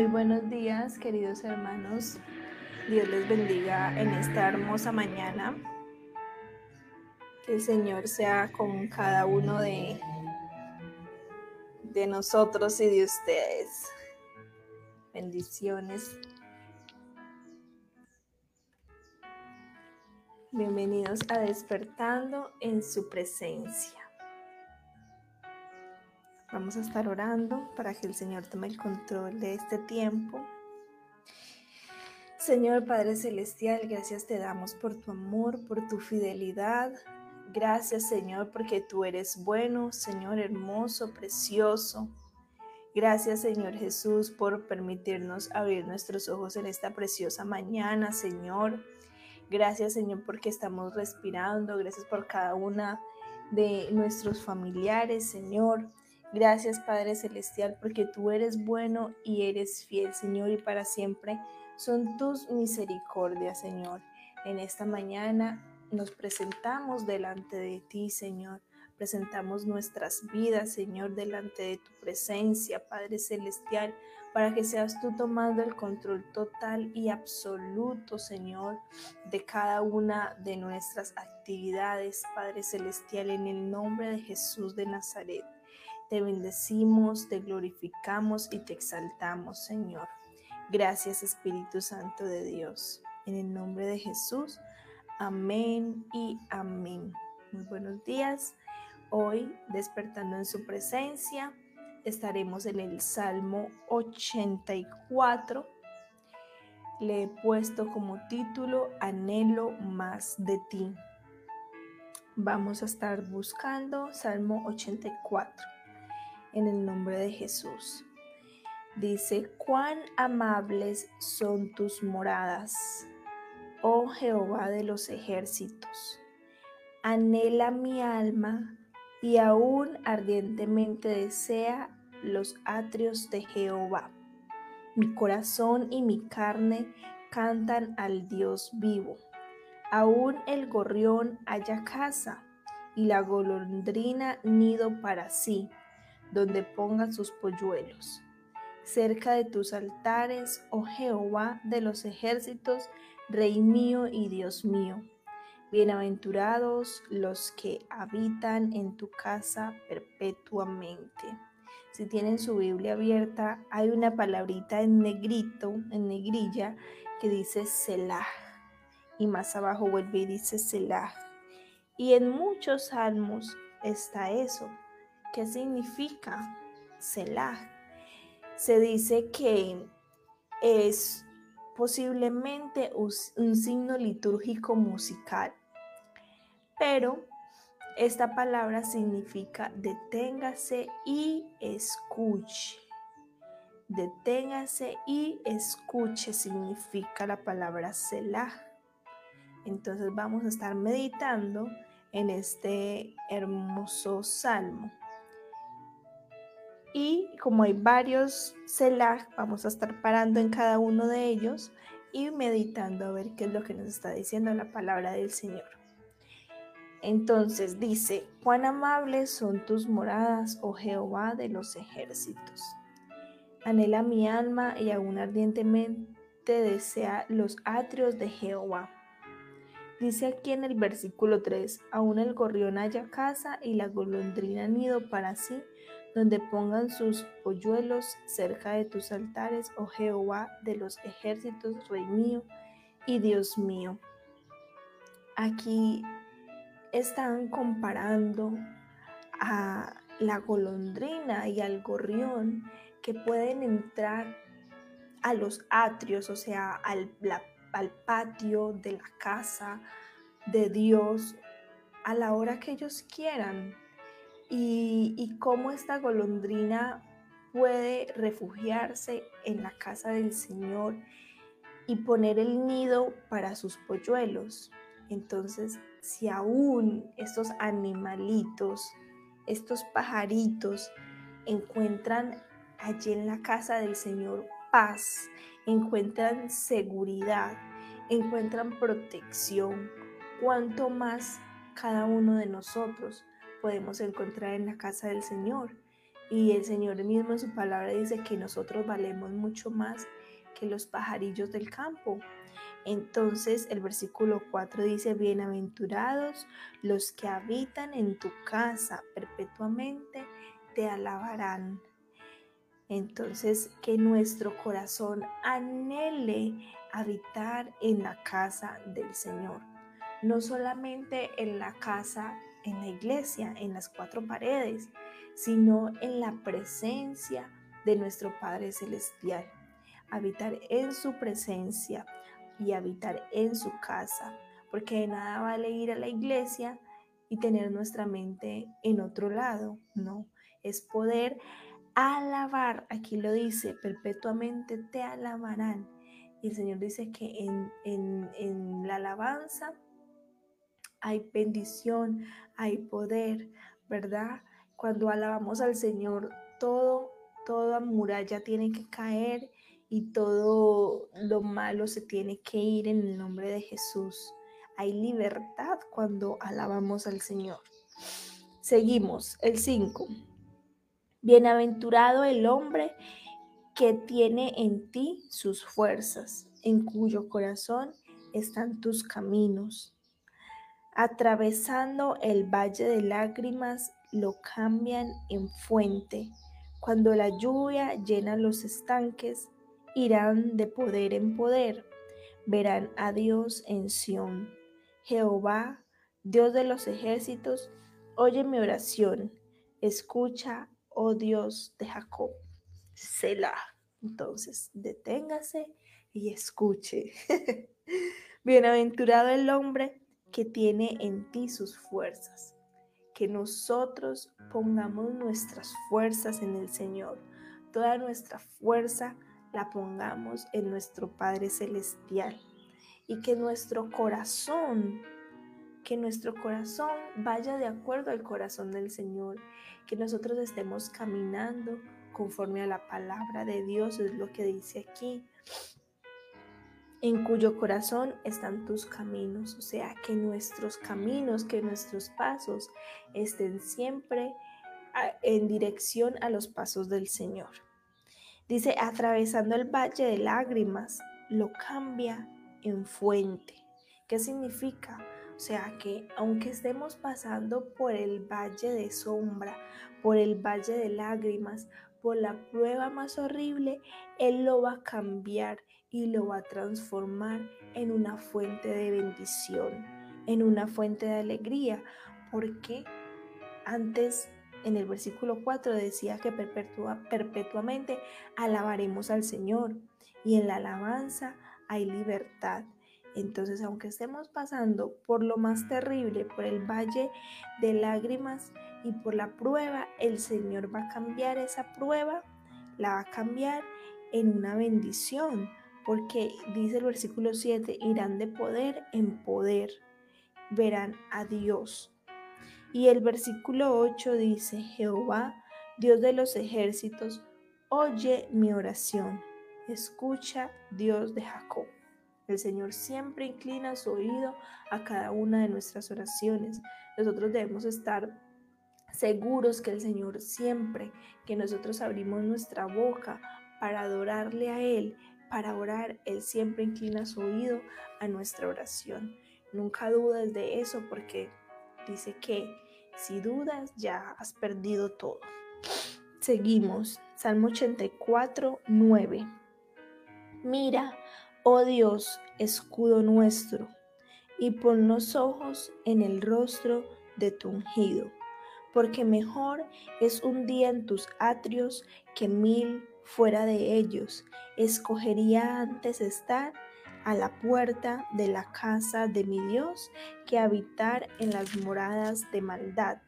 Muy buenos días, queridos hermanos. Dios les bendiga en esta hermosa mañana. Que el Señor sea con cada uno de, de nosotros y de ustedes. Bendiciones. Bienvenidos a Despertando en su presencia. Vamos a estar orando para que el Señor tome el control de este tiempo. Señor Padre Celestial, gracias te damos por tu amor, por tu fidelidad. Gracias Señor porque tú eres bueno, Señor hermoso, precioso. Gracias Señor Jesús por permitirnos abrir nuestros ojos en esta preciosa mañana, Señor. Gracias Señor porque estamos respirando. Gracias por cada una de nuestros familiares, Señor. Gracias Padre Celestial porque tú eres bueno y eres fiel, Señor, y para siempre son tus misericordias, Señor. En esta mañana nos presentamos delante de ti, Señor. Presentamos nuestras vidas, Señor, delante de tu presencia, Padre Celestial, para que seas tú tomando el control total y absoluto, Señor, de cada una de nuestras actividades, Padre Celestial, en el nombre de Jesús de Nazaret. Te bendecimos, te glorificamos y te exaltamos, Señor. Gracias, Espíritu Santo de Dios. En el nombre de Jesús. Amén y amén. Muy buenos días. Hoy, despertando en su presencia, estaremos en el Salmo 84. Le he puesto como título Anhelo más de ti. Vamos a estar buscando Salmo 84 en el nombre de Jesús. Dice, cuán amables son tus moradas, oh Jehová de los ejércitos. Anhela mi alma y aún ardientemente desea los atrios de Jehová. Mi corazón y mi carne cantan al Dios vivo. Aún el gorrión haya casa y la golondrina nido para sí donde pongan sus polluelos. Cerca de tus altares, oh Jehová de los ejércitos, Rey mío y Dios mío. Bienaventurados los que habitan en tu casa perpetuamente. Si tienen su Biblia abierta, hay una palabrita en negrito, en negrilla, que dice Selah. Y más abajo vuelve y dice Selah. Y en muchos salmos está eso, ¿Qué significa Selah? Se dice que es posiblemente un signo litúrgico musical, pero esta palabra significa deténgase y escuche. Deténgase y escuche significa la palabra Selah. Entonces vamos a estar meditando en este hermoso salmo. Y como hay varios Selah, vamos a estar parando en cada uno de ellos y meditando a ver qué es lo que nos está diciendo la palabra del Señor. Entonces dice, cuán amables son tus moradas, oh Jehová de los ejércitos. Anhela mi alma y aún ardientemente desea los atrios de Jehová. Dice aquí en el versículo 3, aún el gorrión haya casa y la golondrina nido para sí, donde pongan sus polluelos cerca de tus altares, oh Jehová de los ejércitos, Rey mío y Dios mío. Aquí están comparando a la golondrina y al gorrión que pueden entrar a los atrios, o sea, al, al patio de la casa de Dios a la hora que ellos quieran y, cómo esta golondrina puede refugiarse en la casa del Señor y poner el nido para sus polluelos. Entonces, si aún estos animalitos, estos pajaritos encuentran allí en la casa del Señor paz, encuentran seguridad, encuentran protección, cuanto más cada uno de nosotros podemos encontrar en la casa del Señor. Y el Señor mismo en su palabra dice que nosotros valemos mucho más que los pajarillos del campo. Entonces el versículo 4 dice, bienaventurados los que habitan en tu casa perpetuamente te alabarán. Entonces que nuestro corazón anhele habitar en la casa del Señor, no solamente en la casa, en la iglesia, en las cuatro paredes, sino en la presencia de nuestro Padre Celestial. Habitar en su presencia y habitar en su casa, porque de nada vale ir a la iglesia y tener nuestra mente en otro lado, no, es poder alabar, aquí lo dice, perpetuamente te alabarán. Y el Señor dice que en, en la alabanza hay bendición, hay poder, ¿verdad? Cuando alabamos al Señor, todo, toda muralla tiene que caer y todo lo malo se tiene que ir en el nombre de Jesús. Hay libertad cuando alabamos al Señor. Seguimos, el 5. Bienaventurado el hombre que tiene en ti sus fuerzas, en cuyo corazón están tus caminos. Atravesando el valle de lágrimas, lo cambian en fuente. Cuando la lluvia llena los estanques, irán de poder en poder. Verán a Dios en Sión. Jehová, Dios de los ejércitos, oye mi oración. Escucha, oh Dios de Jacob. Selah. Entonces, deténgase y escuche. Bienaventurado el hombre que tiene en ti sus fuerzas. Que nosotros pongamos nuestras fuerzas en el Señor. Toda nuestra fuerza la pongamos en nuestro Padre Celestial. Y que nuestro corazón, que nuestro corazón vaya de acuerdo al corazón del Señor. Que nosotros estemos caminando conforme a la palabra de Dios, es lo que dice aquí en cuyo corazón están tus caminos, o sea, que nuestros caminos, que nuestros pasos estén siempre en dirección a los pasos del Señor. Dice, atravesando el valle de lágrimas, lo cambia en fuente. ¿Qué significa? O sea, que aunque estemos pasando por el valle de sombra, por el valle de lágrimas, por la prueba más horrible, Él lo va a cambiar y lo va a transformar en una fuente de bendición, en una fuente de alegría, porque antes en el versículo 4 decía que perpetuamente alabaremos al Señor y en la alabanza hay libertad. Entonces, aunque estemos pasando por lo más terrible, por el valle de lágrimas y por la prueba, el Señor va a cambiar esa prueba, la va a cambiar en una bendición, porque dice el versículo 7, irán de poder en poder, verán a Dios. Y el versículo 8 dice, Jehová, Dios de los ejércitos, oye mi oración, escucha Dios de Jacob. El Señor siempre inclina su oído a cada una de nuestras oraciones. Nosotros debemos estar seguros que el Señor siempre que nosotros abrimos nuestra boca para adorarle a Él, para orar, Él siempre inclina su oído a nuestra oración. Nunca dudes de eso porque dice que si dudas ya has perdido todo. Seguimos. Salmo 84, 9. Mira, oh Dios, escudo nuestro, y pon los ojos en el rostro de tu ungido, porque mejor es un día en tus atrios que mil fuera de ellos. Escogería antes estar a la puerta de la casa de mi Dios que habitar en las moradas de maldad,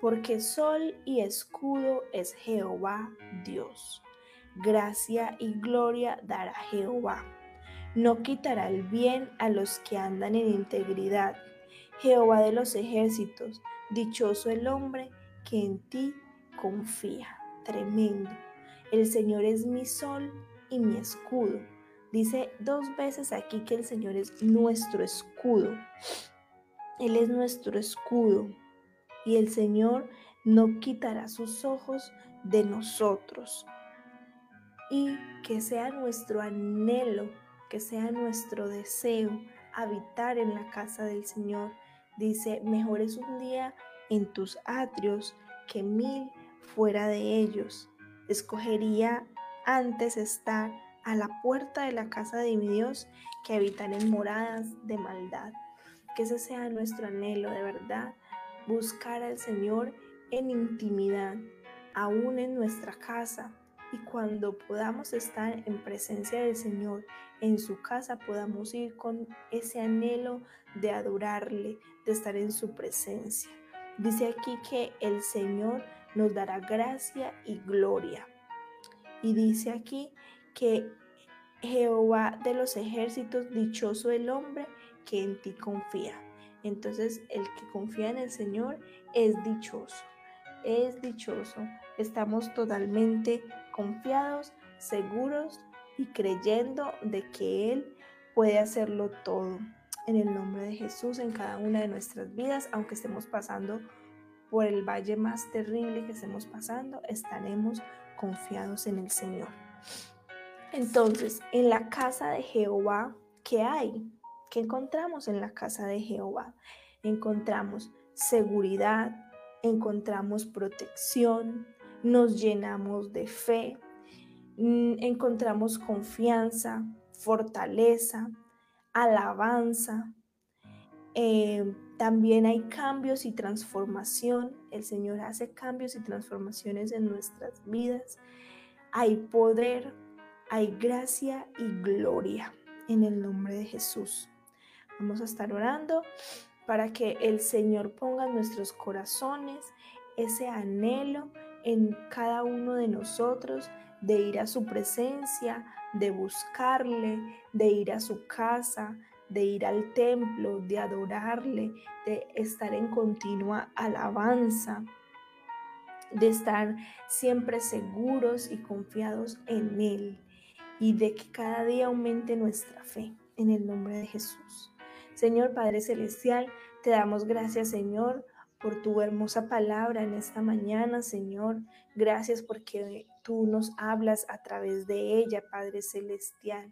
porque sol y escudo es Jehová Dios. Gracia y gloria dará Jehová. No quitará el bien a los que andan en integridad. Jehová de los ejércitos, dichoso el hombre que en ti confía. Tremendo. El Señor es mi sol y mi escudo. Dice dos veces aquí que el Señor es nuestro escudo. Él es nuestro escudo. Y el Señor no quitará sus ojos de nosotros. Y que sea nuestro anhelo, que sea nuestro deseo habitar en la casa del Señor. Dice, mejor es un día en tus atrios que mil fuera de ellos. Escogería antes estar a la puerta de la casa de mi Dios que habitar en moradas de maldad. Que ese sea nuestro anhelo de verdad, buscar al Señor en intimidad, aún en nuestra casa. Y cuando podamos estar en presencia del Señor, en su casa, podamos ir con ese anhelo de adorarle, de estar en su presencia. Dice aquí que el Señor nos dará gracia y gloria. Y dice aquí que Jehová de los ejércitos, dichoso el hombre que en ti confía. Entonces el que confía en el Señor es dichoso, es dichoso. Estamos totalmente confiados, seguros y creyendo de que Él puede hacerlo todo. En el nombre de Jesús, en cada una de nuestras vidas, aunque estemos pasando por el valle más terrible que estemos pasando, estaremos confiados en el Señor. Entonces, en la casa de Jehová, ¿qué hay? ¿Qué encontramos en la casa de Jehová? Encontramos seguridad, encontramos protección, nos llenamos de fe, mm, encontramos confianza, fortaleza, alabanza, eh, también hay cambios y transformación. El Señor hace cambios y transformaciones en nuestras vidas. Hay poder, hay gracia y gloria en el nombre de Jesús. Vamos a estar orando para que el Señor ponga en nuestros corazones ese anhelo en cada uno de nosotros de ir a su presencia, de buscarle, de ir a su casa, de ir al templo, de adorarle, de estar en continua alabanza, de estar siempre seguros y confiados en Él y de que cada día aumente nuestra fe en el nombre de Jesús. Señor Padre Celestial, te damos gracias, Señor, por tu hermosa palabra en esta mañana, Señor. Gracias porque tú nos hablas a través de ella, Padre Celestial.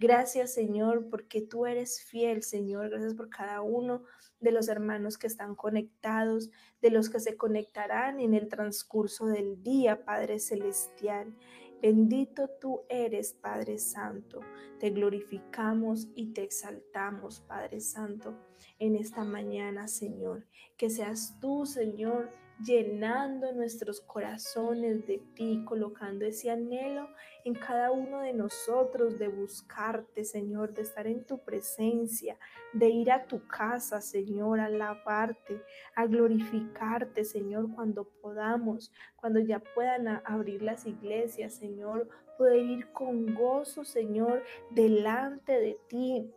Gracias, Señor, porque tú eres fiel, Señor. Gracias por cada uno de los hermanos que están conectados, de los que se conectarán en el transcurso del día, Padre Celestial. Bendito tú eres, Padre Santo. Te glorificamos y te exaltamos, Padre Santo, en esta mañana, Señor. Que seas tú, Señor, llenando nuestros corazones de ti, colocando ese anhelo en cada uno de nosotros de buscarte, Señor, de estar en tu presencia, de ir a tu casa, Señor, a alabarte, a glorificarte, Señor, cuando podamos, cuando ya puedan abrir las iglesias, Señor, poder ir con gozo, Señor, delante de ti,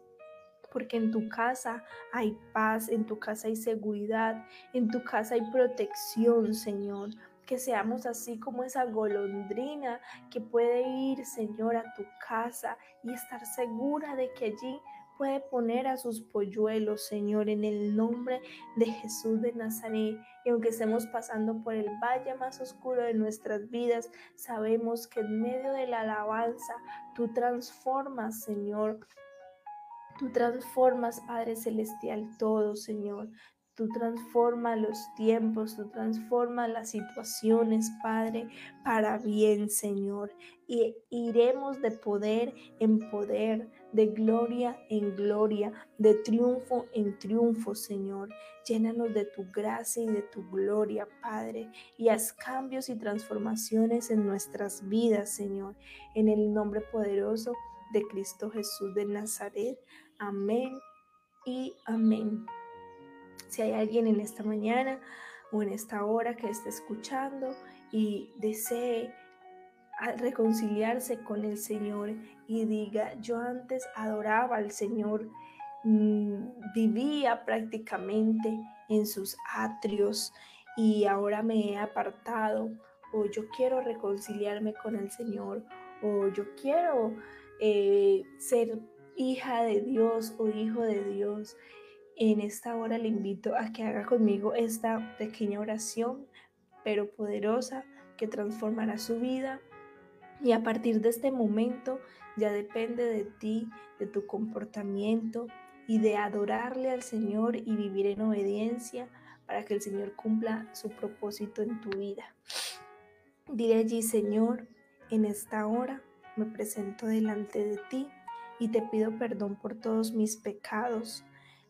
porque en tu casa hay paz, en tu casa hay seguridad, en tu casa hay protección, Señor. Que seamos así como esa golondrina que puede ir, Señor, a tu casa y estar segura de que allí puede poner a sus polluelos, Señor, en el nombre de Jesús de Nazaret. Y aunque estemos pasando por el valle más oscuro de nuestras vidas, sabemos que en medio de la alabanza tú transformas, Señor, Tú transformas, Padre Celestial, todo, Señor. Tú transformas los tiempos, tú transformas las situaciones, Padre, para bien, Señor. Y iremos de poder en poder, de gloria en gloria, de triunfo en triunfo, Señor. Llénanos de tu gracia y de tu gloria, Padre, y haz cambios y transformaciones en nuestras vidas, Señor. En el nombre poderoso de Cristo Jesús de Nazaret. Amén y amén. Si hay alguien en esta mañana o en esta hora que esté escuchando y desee reconciliarse con el Señor y diga, yo antes adoraba al Señor, mm, vivía prácticamente en sus atrios y ahora me he apartado o yo quiero reconciliarme con el Señor o yo quiero eh, ser hija de Dios o hijo de Dios, en esta hora le invito a que haga conmigo esta pequeña oración, pero poderosa, que transformará su vida. Y a partir de este momento ya depende de ti, de tu comportamiento y de adorarle al Señor y vivir en obediencia para que el Señor cumpla su propósito en tu vida. Dile allí, Señor, en esta hora me presento delante de ti y te pido perdón por todos mis pecados.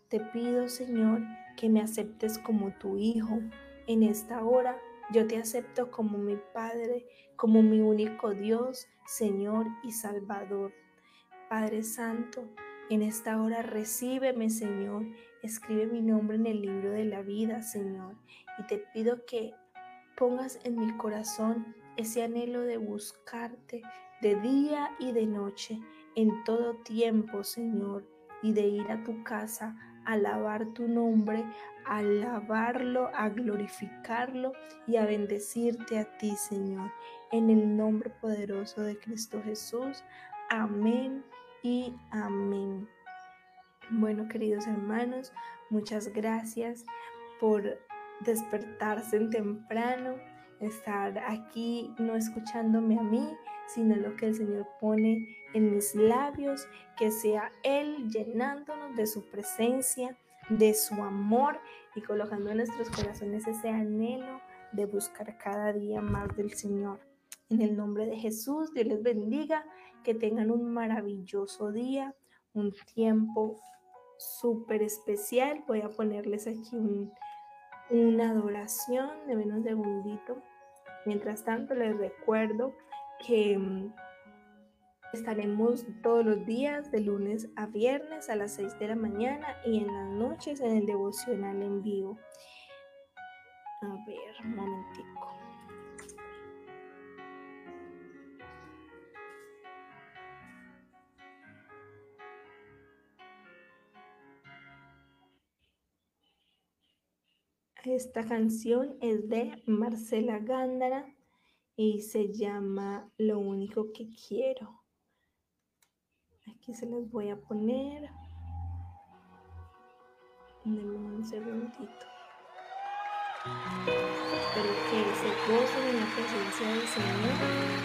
Te pido, Señor, que me aceptes como tu Hijo. En esta hora yo te acepto como mi Padre, como mi único Dios, Señor y Salvador. Padre Santo, en esta hora recíbeme, Señor. Escribe mi nombre en el libro de la vida, Señor. Y te pido que pongas en mi corazón ese anhelo de buscarte de día y de noche, en todo tiempo, Señor, y de ir a tu casa a alabar tu nombre, a alabarlo, a glorificarlo y a bendecirte a ti, Señor, en el nombre poderoso de Cristo Jesús. Amén y amén. Bueno, queridos hermanos, muchas gracias por despertarse temprano, estar aquí no escuchándome a mí, sino lo que el Señor pone en mis labios, que sea Él llenándonos de su presencia, de su amor y colocando en nuestros corazones ese anhelo de buscar cada día más del Señor. En el nombre de Jesús, Dios les bendiga, que tengan un maravilloso día, un tiempo súper especial. Voy a ponerles aquí una adoración de menos segundito. Mientras tanto, les recuerdo que mm, estaremos todos los días de lunes a viernes a las 6 de la mañana y en las noches en el devocional en vivo. A ver, un momentico. Esta canción es de Marcela Gándara y se llama Lo único que quiero. Aquí se las voy a poner. Denme un segundito. Espero que se gocen en la presencia del Señor.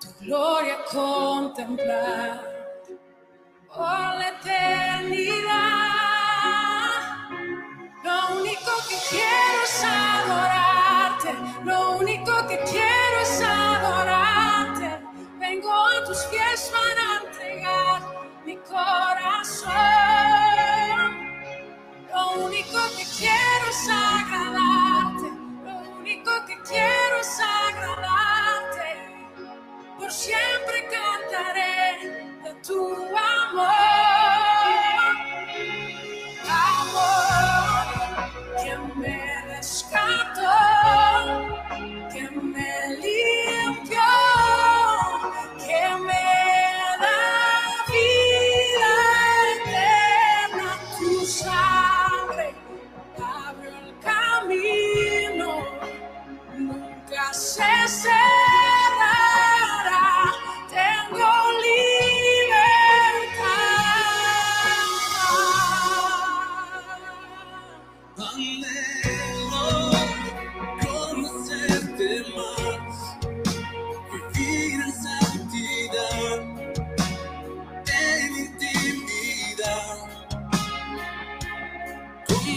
Tu gloria contemplar por la eternidad. Lo único que quiero es adorarte, lo único que quiero es adorarte. Vengo a tus pies para entregar mi corazón. Lo único que quiero es agradarte. Único que quiero es agradarte. Por siempre cantaré de tu. Amor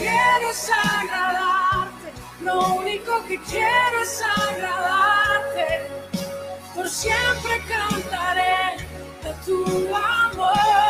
quiero es agradarte. Lo único que quiero es agradarte. Por siempre cantaré de tu amor.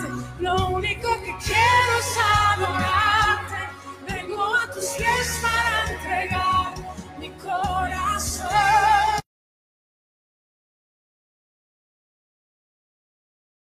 único que quiero es adorar.